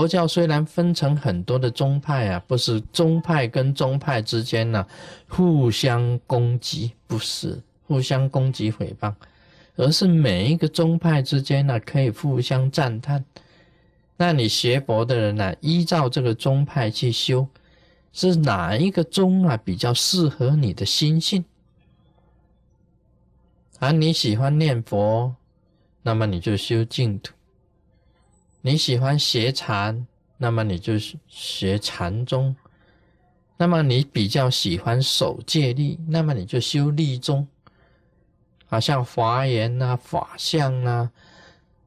佛教虽然分成很多的宗派啊，不是宗派跟宗派之间呢互相攻击，不是互相攻击诽谤，而是每一个宗派之间呢可以互相赞叹。那你学佛的人呢，依照这个宗派去修，是哪一个宗啊比较适合你的心性？啊，你喜欢念佛，那么你就修净土。你喜欢学禅，那么你就学禅宗；那么你比较喜欢守戒律，那么你就修律宗。啊，像华严啊、法相啊、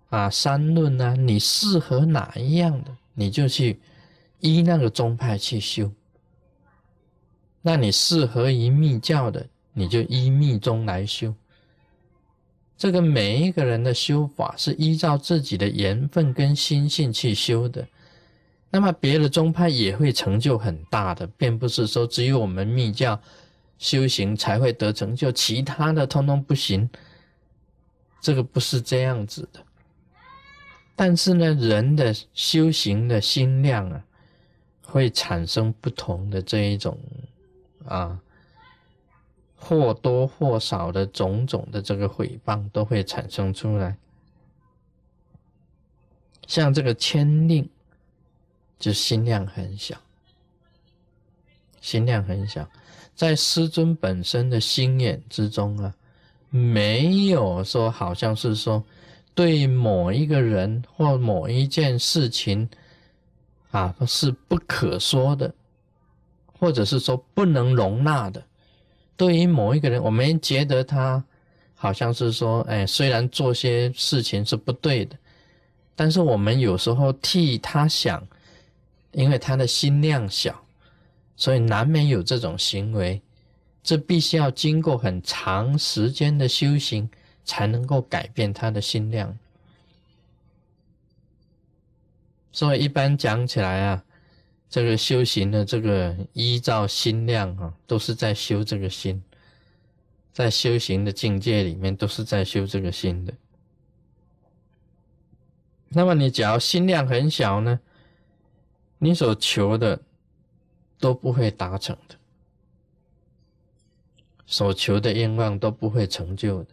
啊三论啊，你适合哪一样的，你就去依那个宗派去修。那你适合于密教的，你就依密宗来修。这个每一个人的修法是依照自己的缘分跟心性去修的，那么别的宗派也会成就很大的，并不是说只有我们密教修行才会得成就，其他的通通不行。这个不是这样子的。但是呢，人的修行的心量啊，会产生不同的这一种啊。或多或少的种种的这个诽谤都会产生出来，像这个签令，就心量很小，心量很小，在师尊本身的心眼之中啊，没有说好像是说对某一个人或某一件事情啊是不可说的，或者是说不能容纳的。对于某一个人，我们觉得他好像是说，哎，虽然做些事情是不对的，但是我们有时候替他想，因为他的心量小，所以难免有这种行为。这必须要经过很长时间的修行，才能够改变他的心量。所以一般讲起来啊。这个修行的这个依照心量啊，都是在修这个心，在修行的境界里面都是在修这个心的。那么你只要心量很小呢，你所求的都不会达成的，所求的愿望都不会成就的。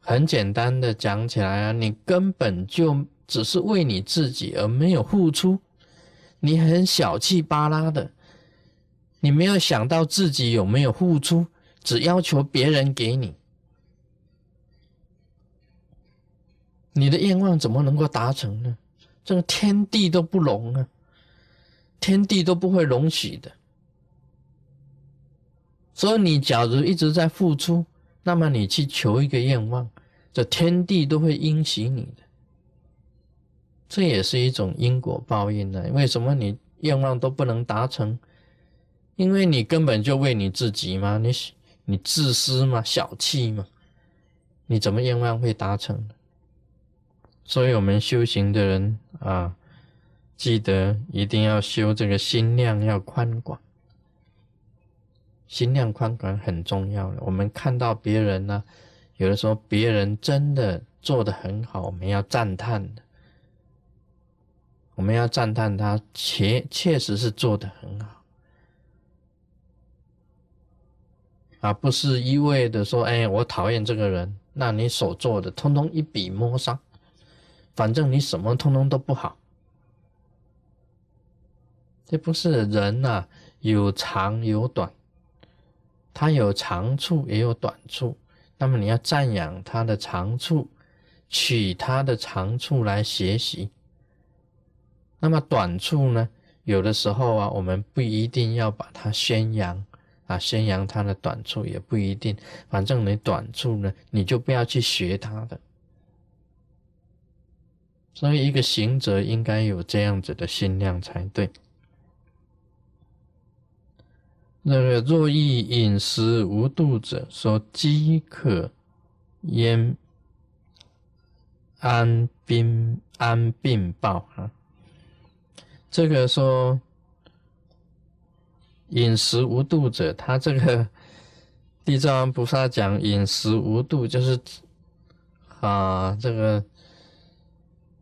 很简单的讲起来啊，你根本就只是为你自己而没有付出。你很小气巴拉的，你没有想到自己有没有付出，只要求别人给你，你的愿望怎么能够达成呢？这个天地都不容啊，天地都不会容许的。所以你假如一直在付出，那么你去求一个愿望，这天地都会应许你的。这也是一种因果报应呢。为什么你愿望都不能达成？因为你根本就为你自己嘛，你你自私嘛，小气嘛，你怎么愿望会达成所以，我们修行的人啊，记得一定要修这个心量要宽广，心量宽广很重要的。我们看到别人呢，有的时候别人真的做得很好，我们要赞叹的。我们要赞叹他，确确实是做的很好，而不是一味的说：“哎，我讨厌这个人。”那你所做的，通通一笔抹杀，反正你什么通通都不好。这不是人呐，有长有短，他有长处也有短处，那么你要赞扬他的长处，取他的长处来学习。那么短处呢？有的时候啊，我们不一定要把它宣扬啊，宣扬它的短处也不一定。反正你短处呢，你就不要去学它的。所以，一个行者应该有这样子的心量才对。那个若欲饮食无度者，说饥渴焉安病安病报啊。这个说饮食无度者，他这个地藏王菩萨讲饮食无度，就是啊，这个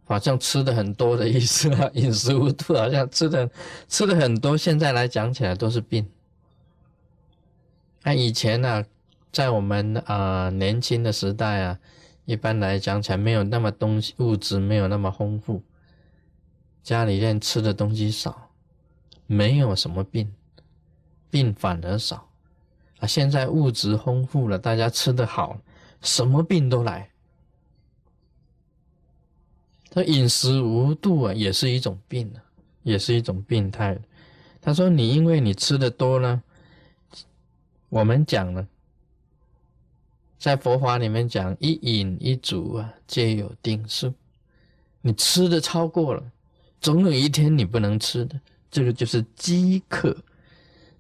好像吃的很多的意思啊，饮食无度，好像吃的吃的很多。现在来讲起来都是病。那以前呢，在我们啊年轻的时代啊，一般来讲起来没有那么东西物质没有那么丰富，家里面吃的东西少，没有什么病，病反而少。啊，现在物质丰富了，大家吃的好，什么病都来。他饮食无度啊，也是一种病啊，也是一种病态。他说：“你因为你吃的多呢，我们讲了，在佛法里面讲，一饮一足啊，皆有定数。你吃的超过了，总有一天你不能吃的，这个就是饥渴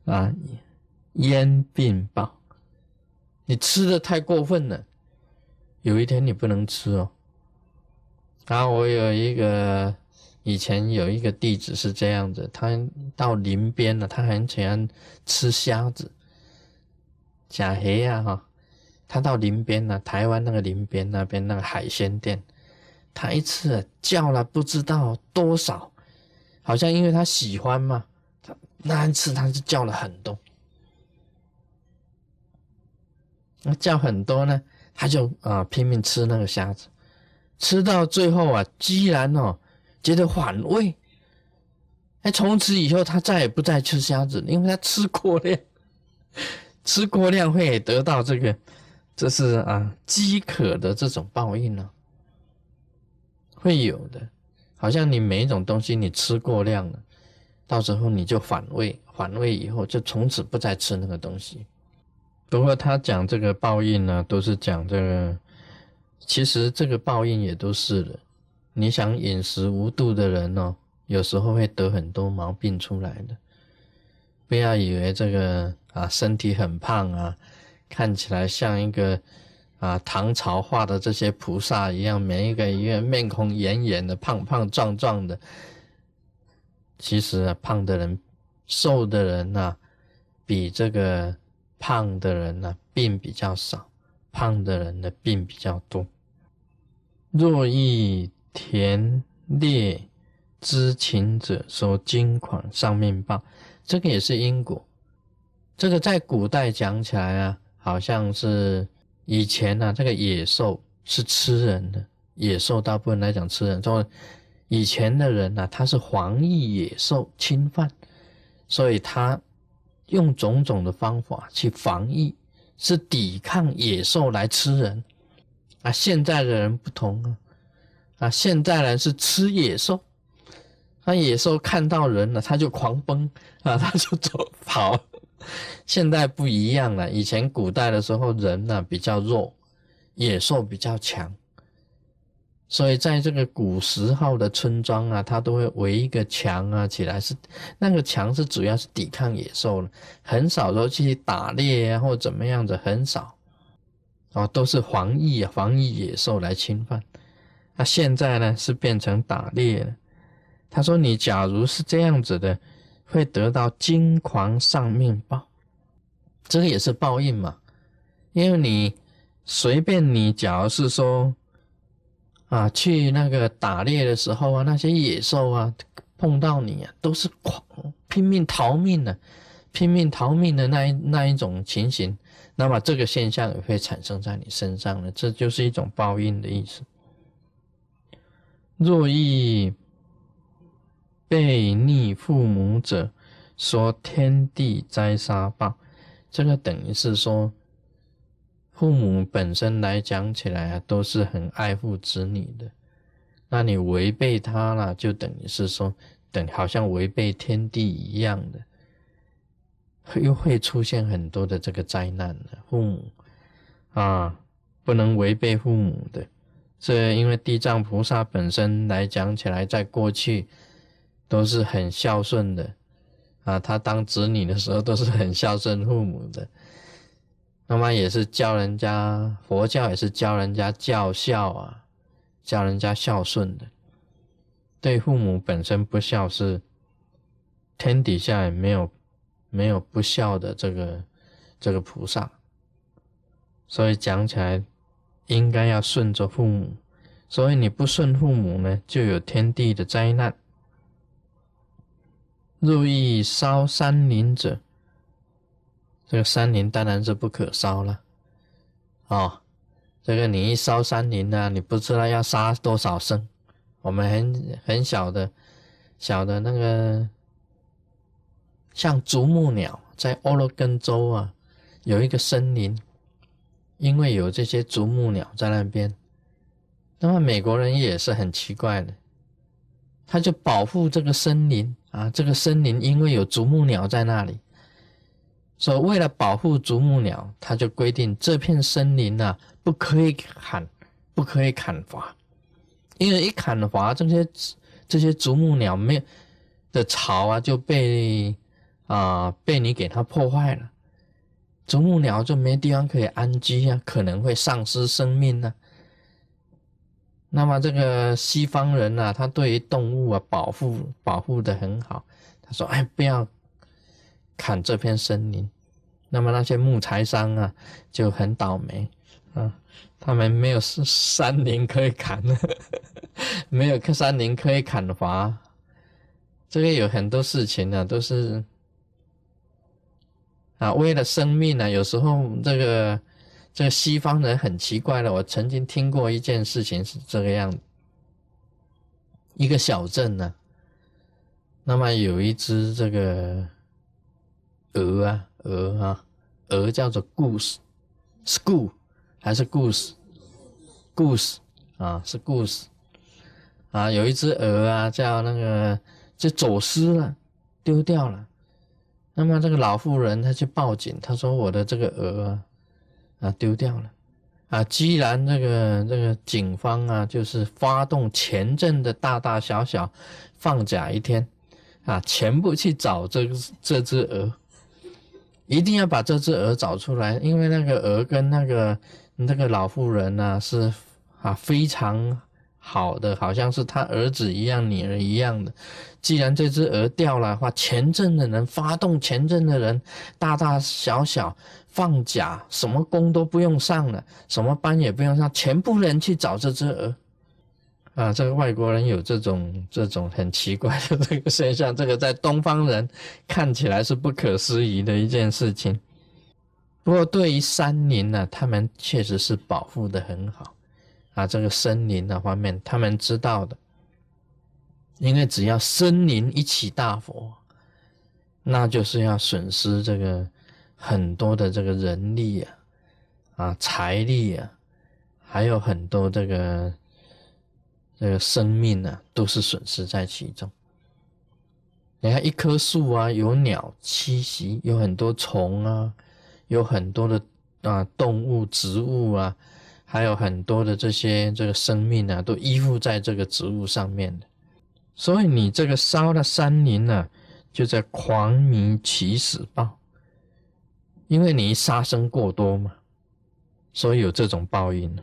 啊，烟病报。你吃的太过分了，有一天你不能吃哦。”然后我有一个以前有一个弟子是这样子，他到林边了，他很喜欢吃虾子、甲黑呀哈。他到林边了，台湾那个林边那边那个海鲜店，他一次叫了不知道多少，好像因为他喜欢嘛，他那一次他就叫了很多，那叫很多呢，他就啊拼命吃那个虾子。吃到最后啊，居然哦觉得反胃，哎，从此以后他再也不再吃虾子，因为他吃过量，吃过量会得到这个，这是啊饥渴的这种报应呢，会有的，好像你每一种东西你吃过量了，到时候你就反胃，反胃以后就从此不再吃那个东西。不过他讲这个报应呢，都是讲这个。其实这个报应也都是的。你想饮食无度的人哦，有时候会得很多毛病出来的。不要以为这个啊身体很胖啊，看起来像一个啊唐朝画的这些菩萨一样，每一个一个面孔圆圆的、胖胖壮壮的。其实啊，胖的人、瘦的人呐，比这个胖的人呢病比较少，胖的人的病比较多。若欲田猎知情者，说金款上命报，这个也是因果。这个在古代讲起来啊，好像是以前呢，这个野兽是吃人的，野兽大部分来讲吃人。说以前的人呢，他是防御野兽侵犯，所以他用种种的方法去防御，是抵抗野兽来吃人。啊，现在的人不同啊，啊，现在人是吃野兽，那野兽看到人了，他就狂奔啊，他就走跑。现在不一样了，以前古代的时候，人呢比较弱，野兽比较强，所以在这个古时候的村庄啊，他都会围一个墙啊起来，是那个墙是主要是抵抗野兽了，很少说去打猎啊或怎么样子，很少。哦，都是防御啊，防御野兽来侵犯。那现在呢，是变成打猎了。他说：“你假如是这样子的，会得到金狂上命报，这个也是报应嘛。因为你随便你，假如是说啊，去那个打猎的时候啊，那些野兽啊碰到你啊，都是狂拼命逃命的，拼命逃命的那一那一种情形。”那么这个现象也会产生在你身上呢，这就是一种报应的意思。若欲背逆父母者，说天地灾杀报，这个等于是说，父母本身来讲起来啊，都是很爱护子女的，那你违背他了，就等于是说，等好像违背天地一样的。又会出现很多的这个灾难的父母啊，不能违背父母的。这因为地藏菩萨本身来讲起来，在过去都是很孝顺的啊，他当子女的时候都是很孝顺父母的。那么也是教人家佛教也是教人家教孝啊，教人家孝顺的。对父母本身不孝是天底下也没有。没有不孝的这个这个菩萨，所以讲起来应该要顺着父母，所以你不顺父母呢，就有天地的灾难。入意烧山林者，这个山林当然是不可烧了。哦，这个你一烧山林呢，你不知道要杀多少生。我们很很小的小的那个，像啄木鸟，在俄勒根州啊，有一个森林，因为有这些啄木鸟在那边，那么美国人也是很奇怪的，他就保护这个森林啊，这个森林因为有啄木鸟在那里，所以为了保护啄木鸟，他就规定这片森林啊不可以砍，不可以砍伐。因为一砍伐这些这些啄木鸟没的巢啊，就被啊被你给它破坏了，啄木鸟就没地方可以安居啊，可能会丧失生命呢。那么这个西方人呢，他对于动物啊保护保护的很好，他说：“哎，不要砍这片森林。”那么那些木材商啊就很倒霉啊。他们没有山林可以砍的，没有山林可以砍伐，这个有很多事情呢，都是啊，为了生命呢，有时候这个这西方人很奇怪的，我曾经听过一件事情是这个样子，一个小镇呢，那么有一只这个鹅啊，鹅啊，鹅叫做 goose，school。还是 goose，goose 啊，是 goose 啊。有一只鹅啊，叫那个就走失了，丢掉了。那么这个老妇人她去报警，她说我的这个鹅啊啊丢掉了啊。既然这个这个警方啊，就是发动全镇的大大小小放假一天啊，全部去找这这只鹅，一定要把这只鹅找出来，因为那个鹅跟那个。那个老妇人呢，是啊，非常好的，好像是他儿子一样，女儿一样的。既然这只鹅掉了话，前镇的人发动，前镇的人大大小小放假，什么工都不用上了，什么班也不用上，全部人去找这只鹅。啊，这个外国人有这种这种很奇怪的这个现象，这个在东方人看起来是不可思议的一件事情。不过，对于山林呢，他们确实是保护的很好啊。这个森林的方面，他们知道的，因为只要森林一起大火，那就是要损失这个很多的这个人力啊、啊财力啊，还有很多这个这个生命啊，都是损失在其中。你看，一棵树啊，有鸟栖息，有很多虫啊。有很多的啊动物、植物啊，还有很多的这些这个生命啊，都依附在这个植物上面的。所以你这个烧的山林呢，就在狂鸣起死报，因为你杀生过多嘛，所以有这种报应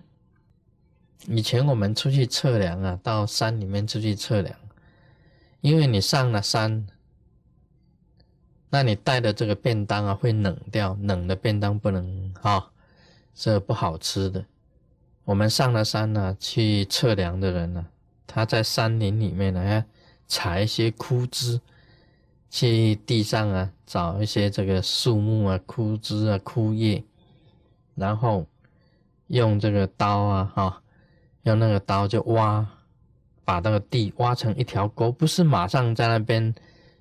以前我们出去测量啊，到山里面出去测量，因为你上了山。那你带的这个便当啊，会冷掉，冷的便当不能啊，这不好吃的。我们上了山呢，去测量的人呢，他在山林里面呢，要采一些枯枝，去地上啊找一些这个树木啊、枯枝啊、枯叶，然后用这个刀啊，哈，用那个刀就挖，把那个地挖成一条沟，不是马上在那边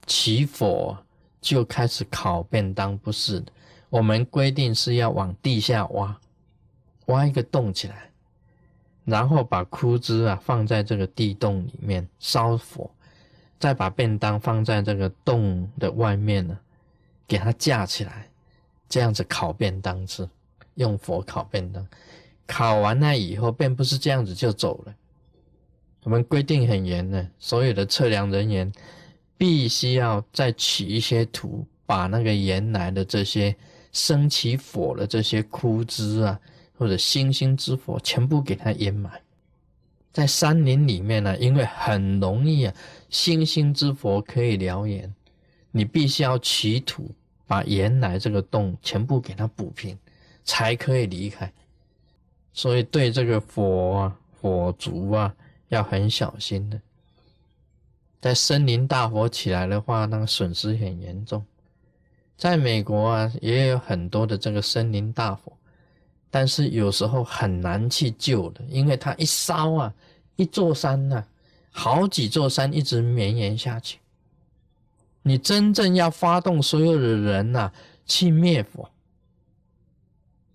起火。就开始烤便当，不是的。我们规定是要往地下挖，挖一个洞起来，然后把枯枝啊放在这个地洞里面烧火，再把便当放在这个洞的外面呢，给它架起来，这样子烤便当吃，用火烤便当。烤完了以后，并不是这样子就走了。我们规定很严的，所有的测量人员。必须要再取一些土，把那个原来的这些生起火的这些枯枝啊，或者星星之火，全部给它掩埋。在山林里面呢，因为很容易啊，星星之火可以燎原，你必须要取土，把原来这个洞全部给它补平，才可以离开。所以对这个火啊，火烛啊，要很小心的。在森林大火起来的话，那个损失很严重。在美国啊，也有很多的这个森林大火，但是有时候很难去救的，因为它一烧啊，一座山呐，好几座山一直绵延下去。你真正要发动所有的人呐去灭火，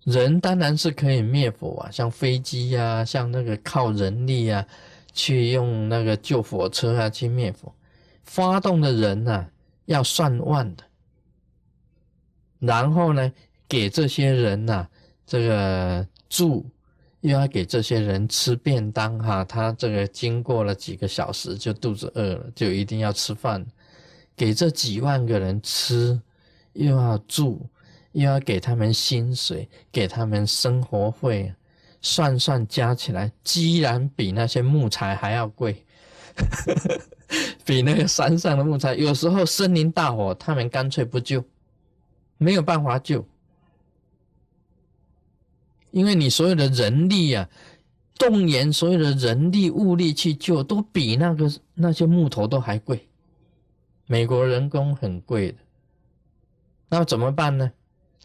人当然是可以灭火啊，像飞机呀，像那个靠人力啊。去用那个救火车啊去灭火，发动的人呐要算万的，然后呢给这些人呐这个住，又要给这些人吃便当哈，他这个经过了几个小时就肚子饿了，就一定要吃饭，给这几万个人吃，又要住，又要给他们薪水，给他们生活费。算算加起来，居然比那些木材还要贵，比那个山上的木材。有时候森林大火，他们干脆不救，没有办法救，因为你所有的人力啊，动员所有的人力物力去救，都比那个那些木头都还贵。美国人工很贵的，那怎么办呢？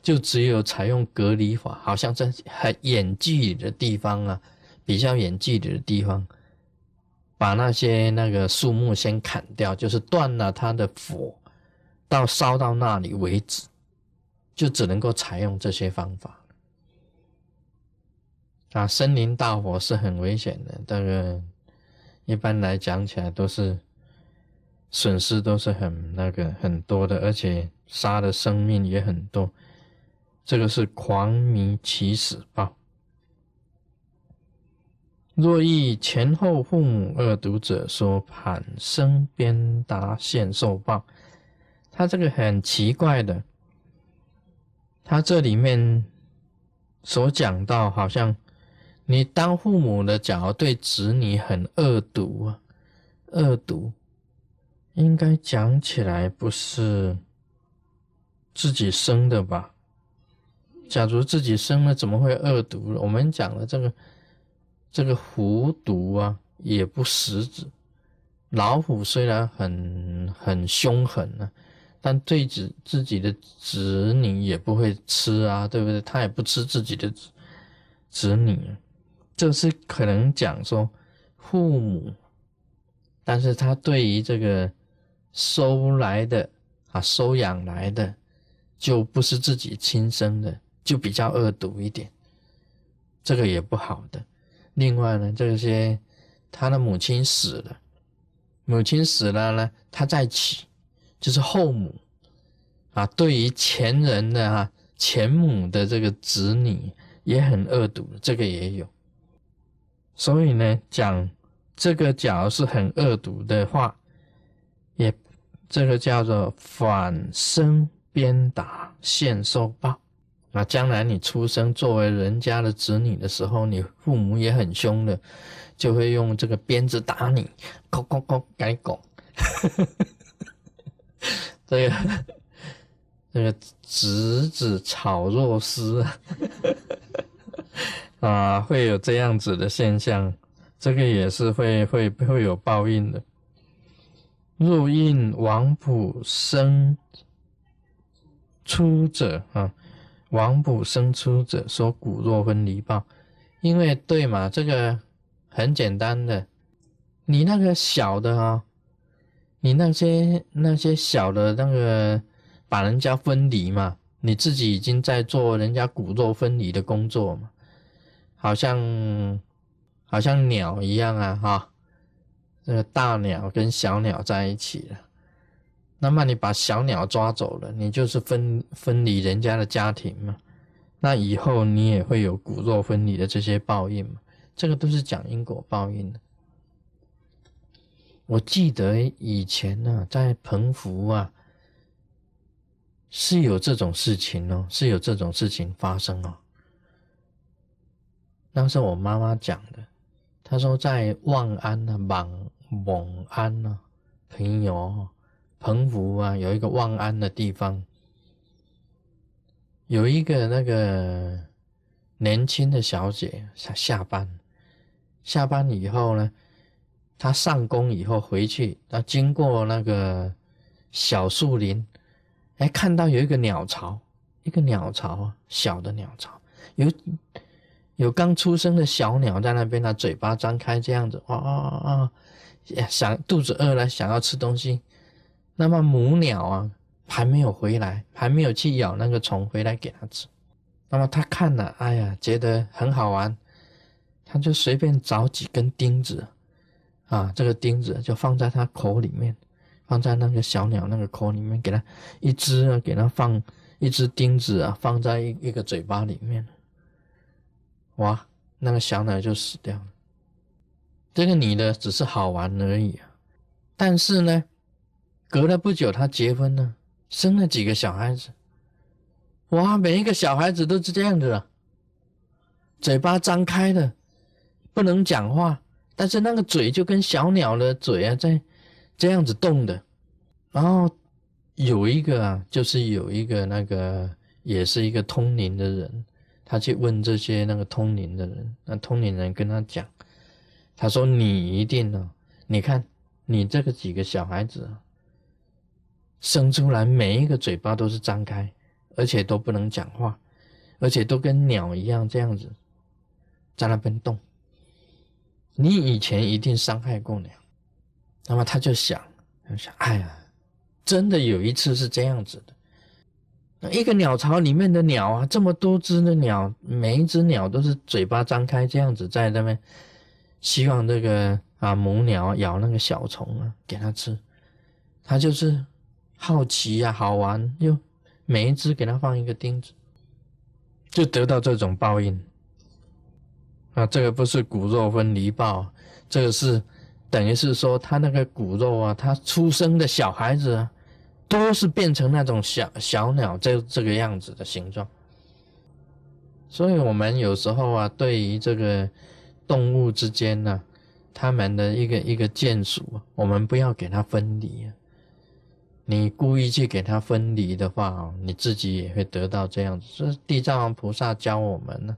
就只有采用隔离法，好像在很远距离的地方啊，比较远距离的地方，把那些那个树木先砍掉，就是断了它的火，到烧到那里为止，就只能够采用这些方法。啊，森林大火是很危险的，这个一般来讲起来都是损失都是很那个很多的，而且杀的生命也很多。这个是狂迷起死报。若遇前后父母恶毒者，说盘生鞭打，现受报。他这个很奇怪的，他这里面所讲到，好像你当父母的，假如对子女很恶毒啊，恶毒，应该讲起来不是自己生的吧？假如自己生了，怎么会恶毒？我们讲了这个，这个狐毒啊，也不食子。老虎虽然很很凶狠呢，但对子自己的子女也不会吃啊，对不对？他也不吃自己的子子女，就是可能讲说父母，但是他对于这个收来的啊，收养来的，就不是自己亲生的。就比较恶毒一点，这个也不好的。另外呢，这些他的母亲死了，母亲死了呢，他再娶，就是后母啊。对于前人的哈前母的这个子女也很恶毒，这个也有。所以呢，讲这个假如是很恶毒的话，也这个叫做反生鞭打，现受报。那将来你出生作为人家的子女的时候，你父母也很凶的，就会用这个鞭子打你，叩叩叩，改拱。这个这个子子吵若丝啊，会有这样子的现象，这个也是会会会有报应的。入印王卜生出者啊。王卜生出者说：“骨若分离报，因为对嘛，这个很简单的，你那个小的啊，你那些那些小的那个把人家分离嘛，你自己已经在做人家骨肉分离的工作嘛，好像好像鸟一样啊，哈，这个大鸟跟小鸟在一起了。”那么你把小鸟抓走了，你就是分分离人家的家庭嘛？那以后你也会有骨肉分离的这些报应嘛？这个都是讲因果报应的。我记得以前呢，在澎湖啊，是有这种事情哦，是有这种事情发生哦。那是我妈妈讲的，她说在望安呢、蒙蒙安呢，朋友。澎湖啊，有一个望安的地方，有一个那个年轻的小姐下下班，下班以后呢，她上工以后回去，他经过那个小树林，哎，看到有一个鸟巢，一个鸟巢，小的鸟巢，有有刚出生的小鸟在那边，它嘴巴张开这样子，哇啊啊，想肚子饿了，想要吃东西。那么母鸟啊，还没有回来，还没有去咬那个虫回来给它吃。那么他看了，哎呀，觉得很好玩。他就随便找几根钉子，啊，这个钉子就放在他口里面，放在那个小鸟那个口里面，给他一只啊，给他放一只钉子啊，放在一一个嘴巴里面，哇，那个小鸟就死掉了。这个女的只是好玩而已啊，但是呢，隔了不久，她结婚了，生了几个小孩子，哇，每一个小孩子都是这样子的，嘴巴张开的。不能讲话，但是那个嘴就跟小鸟的嘴啊，在这样子动的。然后有一个啊，就是有一个那个也是一个通灵的人，他去问这些那个通灵的人，那通灵人跟他讲，他说：“你一定呢，你看你这个几个小孩子生出来，每一个嘴巴都是张开，而且都不能讲话，而且都跟鸟一样这样子在那边动。”你以前一定伤害过鸟，那么他就想，他想，哎呀，真的有一次是这样子的。一个鸟巢里面的鸟啊，这么多只的鸟，每一只鸟都是嘴巴张开这样子在那边，希望这个啊母鸟咬那个小虫啊给它吃。他就是好奇呀，好玩，又每一只给它放一个钉子，就得到这种报应。啊，这个不是骨肉分离报，这个是等于是说，他那个骨肉啊，他出生的小孩子啊，都是变成那种小小鸟这这个样子的形状。所以，我们有时候啊，对于这个动物之间呢，他们的一个一个眷属，我们不要给它分离啊。你故意去给它分离的话，你自己也会得到这样子。这是地藏王菩萨教我们呢。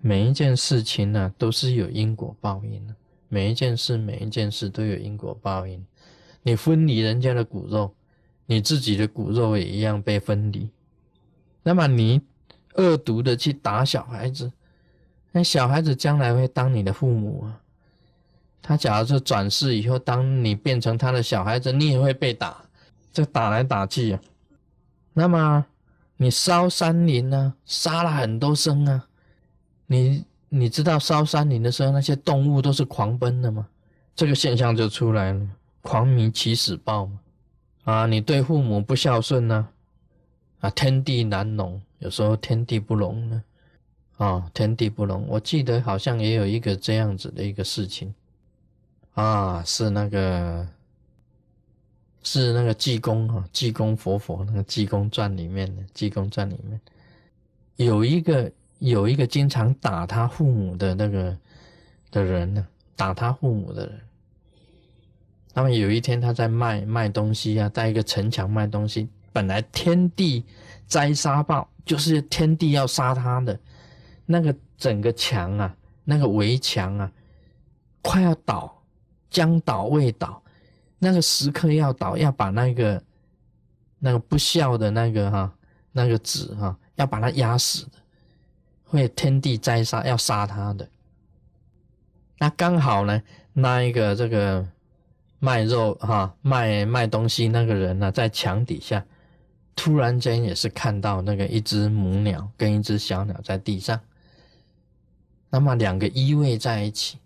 每一件事情呢，都是有因果报应的。每一件事，每一件事都有因果报应。你分离人家的骨肉，你自己的骨肉也一样被分离。那么你恶毒的去打小孩子，那小孩子将来会当你的父母啊。他假如说转世以后，当你变成他的小孩子，你也会被打，这打来打去啊。那么你烧山林呢，杀了很多生啊。你你知道烧山林的时候，那些动物都是狂奔的吗？这个现象就出来了，狂迷起死报嘛。啊，你对父母不孝顺呢，啊，天地难容，有时候天地不容呢。啊，天地不容，我记得好像也有一个这样子的一个事情，啊，是那个是那个济公啊，济公佛佛那个济公传里面的济公传里面有一个。有一个经常打他父母的那个的人呢，打他父母的人。那么有一天他在卖卖东西啊，在一个城墙卖东西。本来天地灾杀报，就是天地要杀他的，那个整个墙啊，那个围墙啊，快要倒，将倒未倒，那个时刻要倒，要把那个那个不孝的那个哈，那个子哈，要把他压死的。会天地灾杀，要杀他的。那刚好呢，那一个这个卖肉哈卖卖东西那个人呢，在墙底下，突然间也是看到那个一只母鸟跟一只小鸟在地上，那么两个依偎在一起，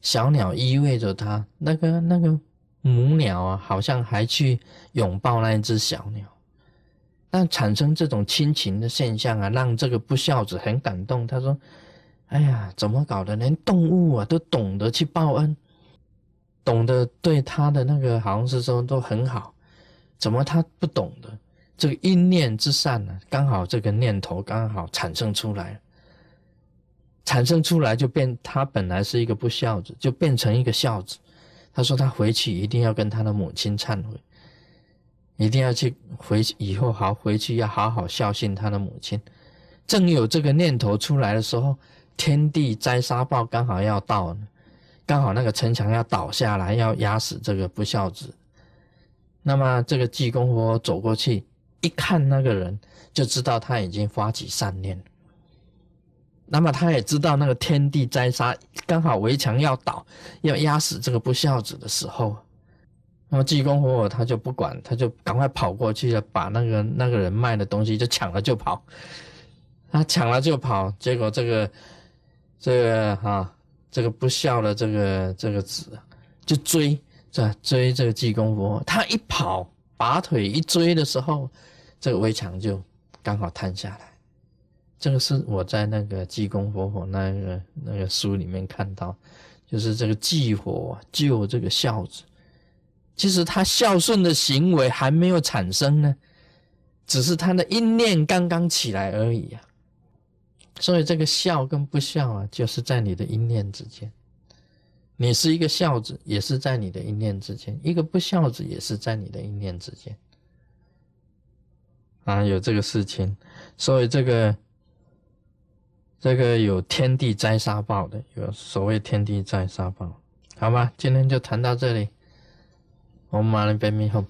小鸟依偎着它，那个那个母鸟啊，好像还去拥抱那一只小鸟。但产生这种亲情的现象啊，让这个不孝子很感动。他说：“哎呀，怎么搞的？连动物啊都懂得去报恩，懂得对他的那个好像是说都很好，怎么他不懂的？这个一念之善呢，刚好这个念头刚好产生出来，产生出来就变，他本来是一个不孝子，就变成一个孝子。他说他回去一定要跟他的母亲忏悔。”一定要去回去以后好回去要好好孝敬他的母亲。正有这个念头出来的时候，天地灾杀报刚好要到了，刚好那个城墙要倒下来，要压死这个不孝子。那么这个济公佛走过去一看那个人，就知道他已经发起善念。那么他也知道那个天地灾杀，刚好围墙要倒，要压死这个不孝子的时候，那么济公活佛他就不管，他就赶快跑过去了，把那个那个人卖的东西就抢了就跑。他抢了就跑，结果这个这个哈，这个不孝的这个这个子就追。在追这个济公佛，他一跑，拔腿一追的时候，这个围墙就刚好坍下来。这个是我在那个济公活佛那个那个书里面看到，就是这个济火救这个孝子，其实他孝顺的行为还没有产生呢，只是他的一念刚刚起来而已啊。所以这个孝跟不孝啊，就是在你的一念之间。你是一个孝子，也是在你的一念之间；一个不孝子，也是在你的一念之间。啊，有这个事情，所以这个这个有天地灾杀报的，有所谓天地灾杀报，好吧？今天就谈到这里，我们马上拜弥后。